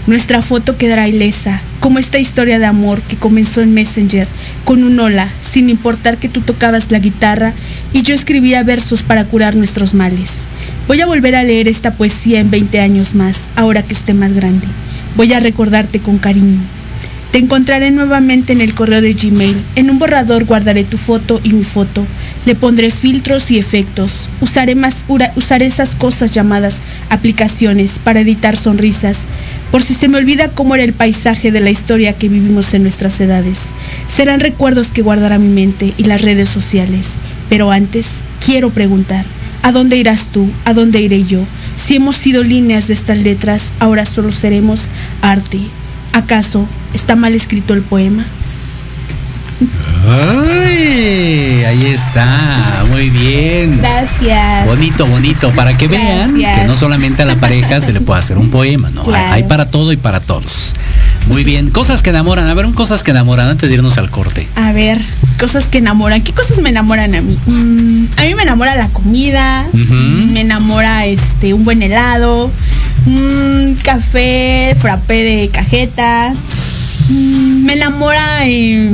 Speaker 2: Nuestra foto quedará ilesa, como esta historia de amor que comenzó en Messenger, con un hola, sin importar que tú tocabas la guitarra y yo escribía versos para curar nuestros males. Voy a volver a leer esta poesía en 20 años más, ahora que esté más grande. Voy a recordarte con cariño. Te encontraré nuevamente en el correo de Gmail. En un borrador guardaré tu foto y mi foto. Le pondré filtros y efectos. Usaré, más, usaré esas cosas llamadas aplicaciones para editar sonrisas. Por si se me olvida cómo era el paisaje de la historia que vivimos en nuestras edades. Serán recuerdos que guardará mi mente y las redes sociales. Pero antes, quiero preguntar, ¿a dónde irás tú? ¿A dónde iré yo? Si hemos sido líneas de estas letras, ahora solo seremos arte, ¿Acaso está mal escrito el poema?
Speaker 1: Ay, ahí está, muy bien.
Speaker 2: Gracias.
Speaker 1: Bonito, bonito, para que vean que no solamente a la pareja se le puede hacer un poema, ¿no? Hay para todo y para todos. Muy bien, cosas que enamoran. A ver, un cosas que enamoran antes de irnos al corte.
Speaker 2: A ver, cosas que enamoran. ¿Qué cosas me enamoran a mí? Mm, a mí me enamora la comida, me enamora este un buen helado, un café, frappé de cajeta. Me enamora eh,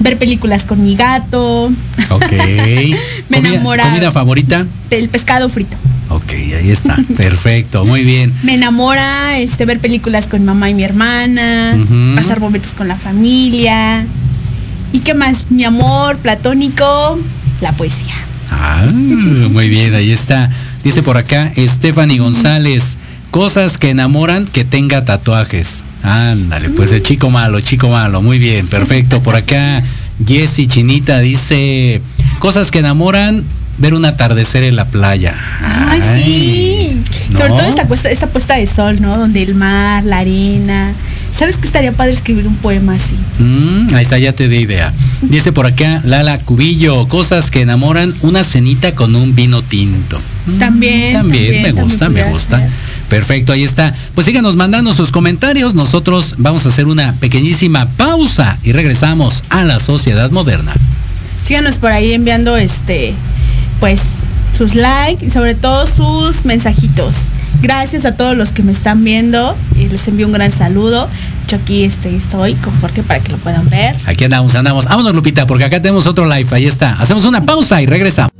Speaker 2: ver películas con mi gato.
Speaker 1: Ok.
Speaker 2: me enamora.
Speaker 1: ¿Comida favorita?
Speaker 2: El pescado frito.
Speaker 1: Ok, ahí está. Perfecto, muy bien.
Speaker 2: Me enamora este, ver películas con mamá y mi hermana, pasar momentos con la familia. ¿Y qué más? Mi amor platónico, la poesía.
Speaker 1: Ah, muy bien, ahí está. Dice por acá Stephanie González. Cosas que enamoran que tenga tatuajes. Ándale, pues el chico malo, chico malo. Muy bien, perfecto. Por acá Jessy Chinita dice, cosas que enamoran, ver un atardecer en la playa.
Speaker 2: Ay, sí. Sobre todo esta, puesta, esta puesta de sol, ¿no? Donde el mar, la arena. ¿Sabes que estaría padre escribir un poema así?
Speaker 1: Mm, ahí está, ya te di idea. Dice por acá Lala Cubillo, cosas que enamoran, una cenita con un vino tinto.
Speaker 2: También.
Speaker 1: también, me gusta, me gusta. Perfecto, ahí está. Pues síganos mandando sus comentarios. Nosotros vamos a hacer una pequeñísima pausa y regresamos a la sociedad moderna.
Speaker 2: Síganos por ahí enviando este, pues, sus likes y sobre todo sus mensajitos. Gracias a todos los que me están viendo y les envío un gran saludo. Yo aquí este, estoy con Jorge para que lo puedan ver.
Speaker 1: Aquí andamos, andamos. Vámonos, Lupita, porque acá tenemos otro live. Ahí está. Hacemos una pausa y regresamos.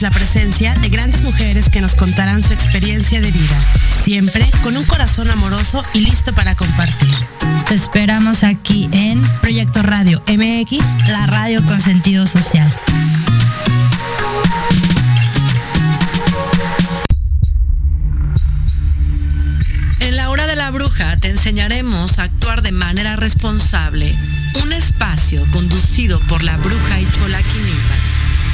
Speaker 4: Tendremos la presencia de grandes mujeres que nos contarán su experiencia de vida, siempre con un corazón amoroso y listo para compartir.
Speaker 5: Te esperamos aquí en
Speaker 4: Proyecto Radio MX,
Speaker 5: la radio con sentido social.
Speaker 4: te enseñaremos a actuar de manera responsable. Un espacio conducido por la bruja y Chola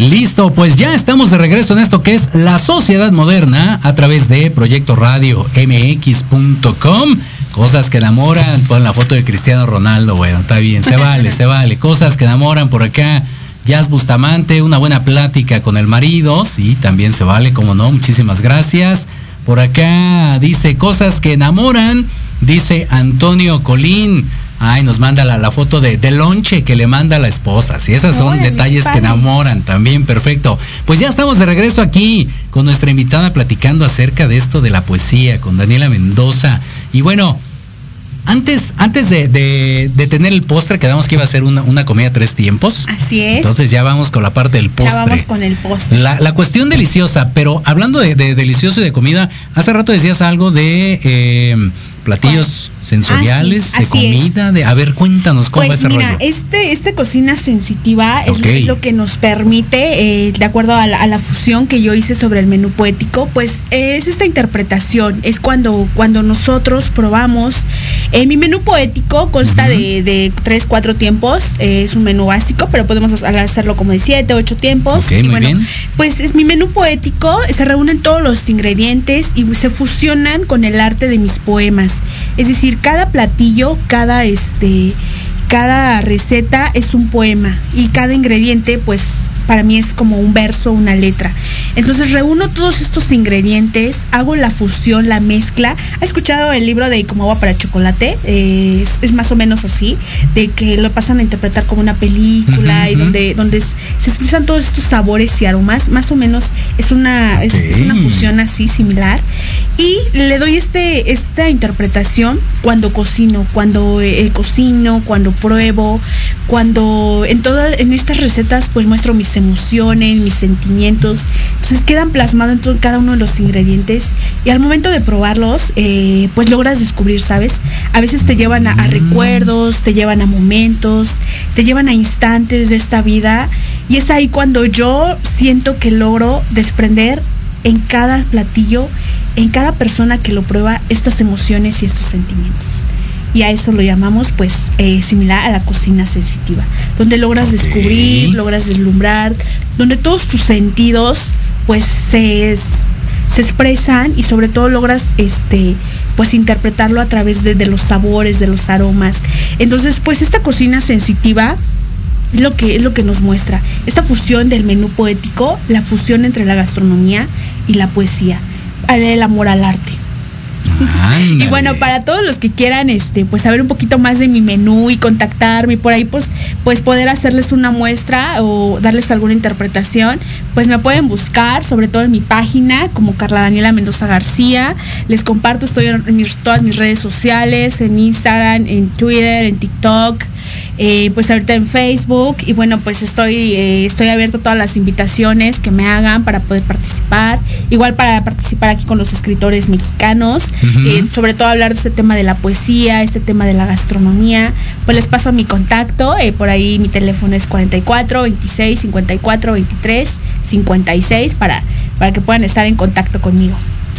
Speaker 1: Listo, pues ya estamos de regreso en esto que es la sociedad moderna a través de Proyecto Radio MX.com. Cosas que enamoran, pon la foto de Cristiano Ronaldo, bueno, está bien, se vale, se vale. Cosas que enamoran por acá. Jazz Bustamante, una buena plática con el marido, sí, también se vale, como no, muchísimas gracias. Por acá dice cosas que enamoran, dice Antonio Colín. Ay, nos manda la, la foto de, de lonche que le manda la esposa. Sí, esas son
Speaker 2: Órale,
Speaker 1: detalles que enamoran también, perfecto. Pues ya estamos de regreso aquí con nuestra invitada platicando acerca de esto de la poesía, con Daniela Mendoza. Y bueno, antes, antes de, de- de tener el postre, quedamos que iba a ser una, una comida tres tiempos.
Speaker 2: Así es.
Speaker 1: Entonces ya vamos con la parte del postre.
Speaker 2: ya vamos con el postre.
Speaker 1: La, la cuestión deliciosa, pero hablando de, de delicioso y de comida, hace rato decías algo de eh, platillos sensoriales,
Speaker 2: Ah, sí,
Speaker 1: de
Speaker 2: es.
Speaker 1: comida, de a ver, cuéntanos cómo va
Speaker 2: Pues
Speaker 1: ese
Speaker 2: mira,
Speaker 1: rollo.
Speaker 2: este, esta cocina sensitiva es, lo, que nos permite, eh, de acuerdo a la, a la fusión que yo hice sobre el menú poético, pues eh, es esta interpretación, es cuando, cuando nosotros probamos. eh, mi menú poético consta de, de tres, cuatro tiempos, es un menú básico, pero podemos hacer- hacerlo como de siete, ocho tiempos. Y
Speaker 1: muy
Speaker 2: bueno,
Speaker 1: bien.
Speaker 2: pues es mi menú poético, se reúnen todos los ingredientes y se fusionan con el arte de mis poemas. Es decir, cada platillo, cada este cada receta es un poema y cada ingrediente pues para mí es como un verso, una letra. Entonces reúno todos estos ingredientes, hago la fusión, la mezcla. ¿Ha escuchado el libro de Como agua para chocolate? Eh, es, es más o menos así, de que lo pasan a interpretar como una película y donde, se expresan todos estos sabores y aromas. Más o menos es una, es- es una fusión así similar. Y le doy este, esta interpretación cuando cocino, cuando eh, cocino, cuando pruebo, cuando en todas, en estas recetas pues muestro mis emociones, mis sentimientos. Entonces quedan plasmados en todo- cada uno de los ingredientes y al momento de probarlos eh, pues logras descubrir, ¿sabes? A veces te llevan a, a recuerdos, te llevan a momentos, te llevan a instantes de esta vida y es ahí cuando yo siento que logro desprender en cada platillo, en cada persona que lo prueba, estas emociones y estos sentimientos. Y a eso lo llamamos, pues, eh, similar a la cocina sensitiva, donde logras descubrir, logras deslumbrar, donde todos tus sentidos, pues, se, se expresan y sobre todo logras, este, pues, interpretarlo a través de, de los sabores, de los aromas. Entonces, pues, esta cocina sensitiva es lo que es lo que nos muestra esta fusión del menú poético, la fusión entre la gastronomía y la poesía, el amor al arte. Y bueno, para todos los que quieran este pues saber un poquito más de mi menú y contactarme y por ahí pues pues poder hacerles una muestra o darles alguna interpretación, pues me pueden buscar, sobre todo en mi página como Carla Daniela Mendoza García. Les comparto, estoy en mis- todas mis redes sociales, en Instagram, en Twitter, en TikTok. eh, pues ahorita en Facebook y bueno pues estoy eh, estoy abierto a todas las invitaciones que me hagan para poder participar igual para participar aquí con los escritores mexicanos Eh, sobre todo hablar de este tema de la poesía este tema de la gastronomía pues les paso mi contacto eh, por ahí mi teléfono es 44 26 54 23 56 para para que puedan estar en contacto conmigo.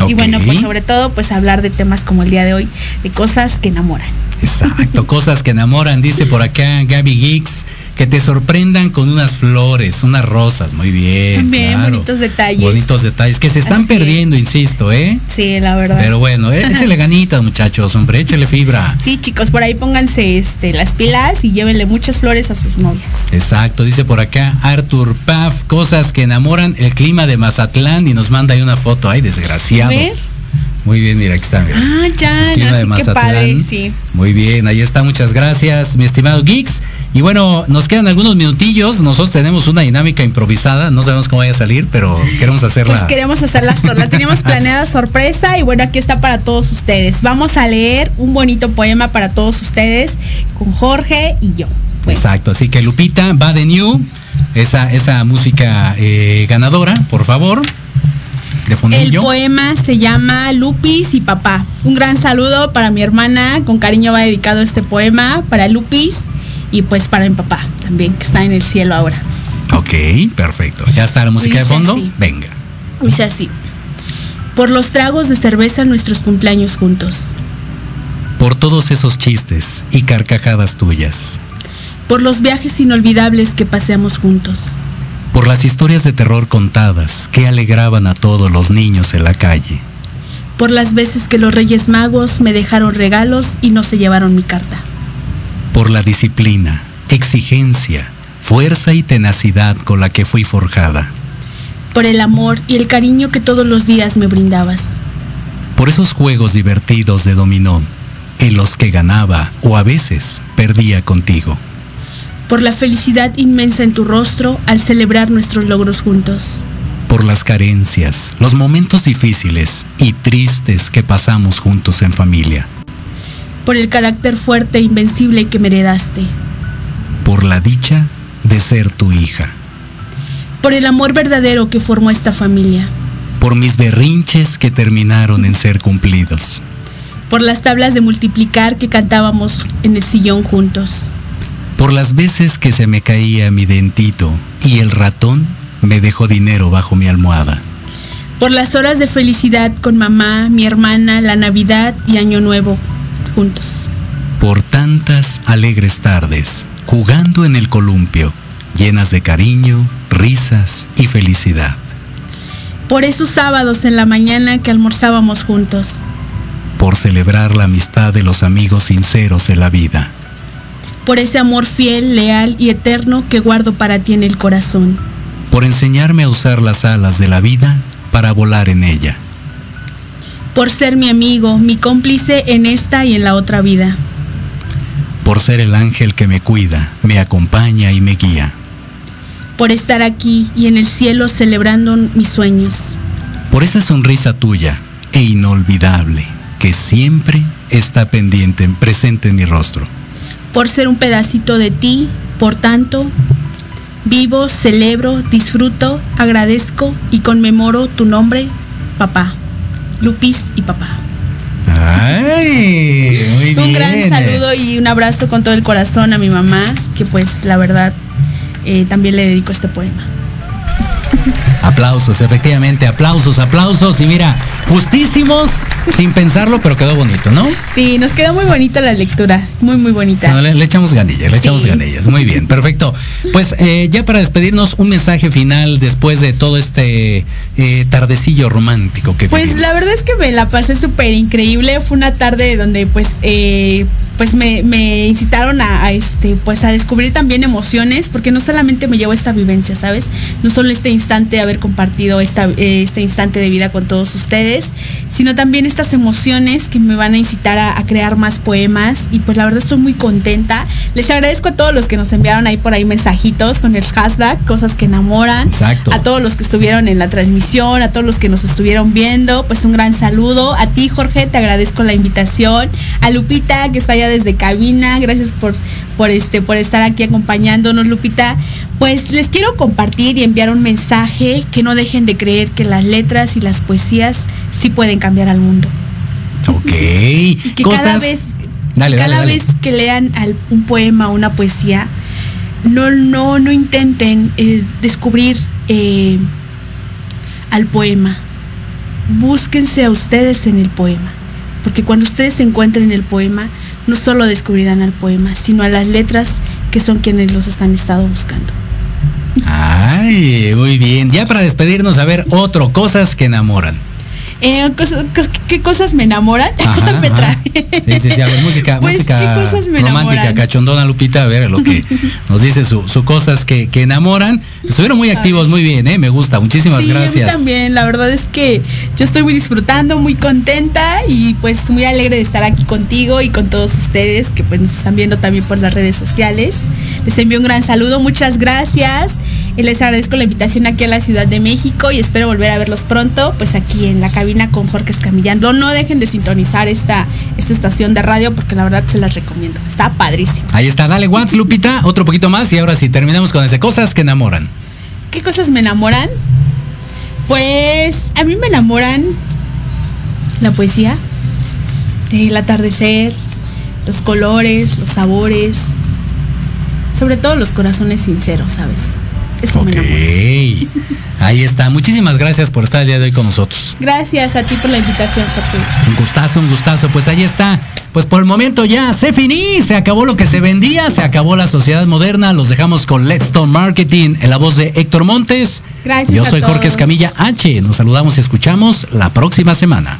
Speaker 2: Y bueno pues sobre todo pues hablar de temas como el día de hoy de cosas que enamoran.
Speaker 1: Exacto, cosas que enamoran, dice por acá Gaby Geeks, que te sorprendan con unas flores, unas rosas, muy bien.
Speaker 2: Bien,
Speaker 1: claro.
Speaker 2: bonitos detalles.
Speaker 1: Bonitos detalles, que se están
Speaker 2: Así es.
Speaker 1: perdiendo, insisto, ¿eh?
Speaker 2: sí la verdad
Speaker 1: Pero bueno, eh, échale ganitas, muchachos, hombre, échale fibra.
Speaker 2: Sí, chicos, por ahí pónganse este, las pilas y llévenle muchas flores a sus novias.
Speaker 1: Exacto, dice por acá Arthur Paf, cosas que enamoran el clima de Mazatlán y nos manda ahí una foto, ay, desgraciado.
Speaker 2: A ver.
Speaker 1: Muy bien, mira, aquí está, mira.
Speaker 2: Ah, ya, ya
Speaker 1: de Mazatlán.
Speaker 2: padre, sí.
Speaker 1: Muy bien, ahí está, muchas gracias, mi estimado Geeks. Y bueno, nos quedan algunos minutillos. Nosotros tenemos una dinámica improvisada. No sabemos cómo vaya a salir, pero queremos hacerla.
Speaker 2: Pues queremos hacerla. La teníamos planeada sorpresa y bueno, aquí está para todos ustedes. Vamos a leer un bonito poema para todos ustedes con Jorge y yo.
Speaker 1: Exacto, así que Lupita, va de New, esa, esa música eh, ganadora, por favor.
Speaker 2: El poema se llama Lupis y Papá. Un gran saludo para mi hermana, con cariño va dedicado este poema, para Lupis y pues para mi papá también, que está en el cielo ahora.
Speaker 1: Ok, perfecto. ¿Ya está la música de fondo? Venga.
Speaker 2: Dice así. Por los tragos de cerveza nuestros cumpleaños juntos.
Speaker 1: Por todos esos chistes y carcajadas tuyas.
Speaker 2: Por los viajes inolvidables que paseamos juntos.
Speaker 1: Por las historias de terror contadas que alegraban a todos los niños en la calle.
Speaker 2: Por las veces que los Reyes Magos me dejaron regalos y no se llevaron mi carta
Speaker 1: por la disciplina, exigencia, fuerza y tenacidad con la que fui forjada.
Speaker 2: Por el amor y el cariño que todos los días me brindabas.
Speaker 1: Por esos juegos divertidos de dominó, en los que ganaba o a veces perdía contigo.
Speaker 2: Por la felicidad inmensa en tu rostro al celebrar nuestros logros juntos.
Speaker 1: Por las carencias, los momentos difíciles y tristes que pasamos juntos en familia
Speaker 2: por el carácter fuerte e invencible que me heredaste.
Speaker 1: Por la dicha de ser tu hija.
Speaker 2: Por el amor verdadero que formó esta familia.
Speaker 1: Por mis berrinches que terminaron en ser cumplidos.
Speaker 2: Por las tablas de multiplicar que cantábamos en el sillón juntos.
Speaker 1: Por las veces que se me caía mi dentito y el ratón me dejó dinero bajo mi almohada.
Speaker 2: Por las horas de felicidad con mamá, mi hermana, la Navidad y Año Nuevo juntos.
Speaker 1: Por tantas alegres tardes, jugando en el columpio, llenas de cariño, risas y felicidad.
Speaker 2: Por esos sábados en la mañana que almorzábamos juntos.
Speaker 1: Por celebrar la amistad de los amigos sinceros en la vida.
Speaker 2: Por ese amor fiel, leal y eterno que guardo para ti en el corazón.
Speaker 1: Por enseñarme a usar las alas de la vida para volar en ella
Speaker 2: por ser mi amigo, mi cómplice en esta y en la otra vida.
Speaker 1: Por ser el ángel que me cuida, me acompaña y me guía.
Speaker 2: Por estar aquí y en el cielo celebrando mis sueños.
Speaker 1: Por esa sonrisa tuya e inolvidable que siempre está pendiente, presente en mi rostro.
Speaker 2: Por ser un pedacito de ti, por tanto, vivo, celebro, disfruto, agradezco y conmemoro tu nombre, papá. Lupis y papá.
Speaker 1: Ay, muy
Speaker 2: un gran saludo y un abrazo con todo el corazón a mi mamá, que pues la verdad eh, también le dedico este poema.
Speaker 1: Aplausos, efectivamente, aplausos, aplausos. Y mira, justísimos, sin pensarlo, pero quedó bonito, ¿no?
Speaker 2: Sí, nos quedó muy bonita la lectura, muy, muy bonita.
Speaker 1: le, echamos ganillas, le echamos ganillas. Muy bien, perfecto. Pues eh, ya para despedirnos, un mensaje final después de todo este eh, tardecillo romántico que
Speaker 2: Pues la verdad es que me la pasé súper increíble. Fue una tarde donde pues eh, pues me, incitaron a, este pues a descubrir también emociones porque no solamente me llevó esta vivencia sabes no solo este instante haber compartido esta, este instante de vida con todos ustedes sino también estas emociones que me van a incitar a, crear más poemas y pues la verdad estoy muy contenta les agradezco a todos los que nos enviaron ahí por ahí mensajitos con el hashtag cosas que enamoran
Speaker 1: Exacto.
Speaker 2: a todos los que estuvieron en la transmisión a todos los que nos estuvieron viendo pues un gran saludo a ti Jorge te agradezco la invitación a Lupita que está allá desde cabina. Gracias por, por, este, por estar aquí acompañándonos, Lupita. Pues les quiero compartir y enviar un mensaje que no dejen de creer que las letras y las poesías sí pueden cambiar al mundo.
Speaker 1: Ok.
Speaker 2: que cada vez, cada vez que lean un poema, una poesía, no, no, no intenten eh, descubrir eh, al poema. Búsquense a ustedes en el poema. Porque cuando ustedes se encuentren en el poema, no solo descubrirán al poema, sino a las letras que son quienes los están estado buscando.
Speaker 1: Ay, muy bien. Ya para despedirnos, a ver, otro, cosas que enamoran.
Speaker 2: Eh, ¿Qué cosas me enamoran? me
Speaker 1: Sí, sí, sí, a ver, música, pues, música romántica, cachondona Lupita, a ver lo que nos dice su, cosas que, enamoran. Estuvieron muy activos, muy bien, ¿eh? me gusta, muchísimas gracias.
Speaker 2: A mí también, la verdad es que yo estoy muy disfrutando, muy contenta y pues muy alegre de estar aquí contigo y con todos ustedes que pues nos están viendo también por las redes sociales. Les envío un gran saludo, muchas gracias. Eh, les agradezco la invitación aquí a la Ciudad de México y espero volver a verlos pronto, pues aquí en la cabina con Jorge Escamillando. No dejen de sintonizar esta, esta estación de radio porque la verdad se las recomiendo. Está padrísimo.
Speaker 1: Ahí está, dale Watts, Lupita, otro poquito más y ahora sí, terminamos con ese cosas que enamoran.
Speaker 2: ¿Qué cosas me enamoran? Pues a mí me enamoran la poesía, el atardecer, los colores, los sabores, sobre todo los corazones sinceros, ¿sabes? Eso
Speaker 1: ok,
Speaker 2: me
Speaker 1: ahí está. Muchísimas gracias por estar el día de hoy con nosotros.
Speaker 2: Gracias a ti por la invitación, Papu.
Speaker 1: Un gustazo, un gustazo. Pues ahí está. Pues por el momento ya se finí, se acabó lo que se vendía, se acabó la sociedad moderna. Los dejamos con Let's Talk Marketing en la voz de Héctor Montes.
Speaker 2: Gracias.
Speaker 1: Yo soy. Jorge Escamilla H. Nos saludamos y escuchamos la próxima semana.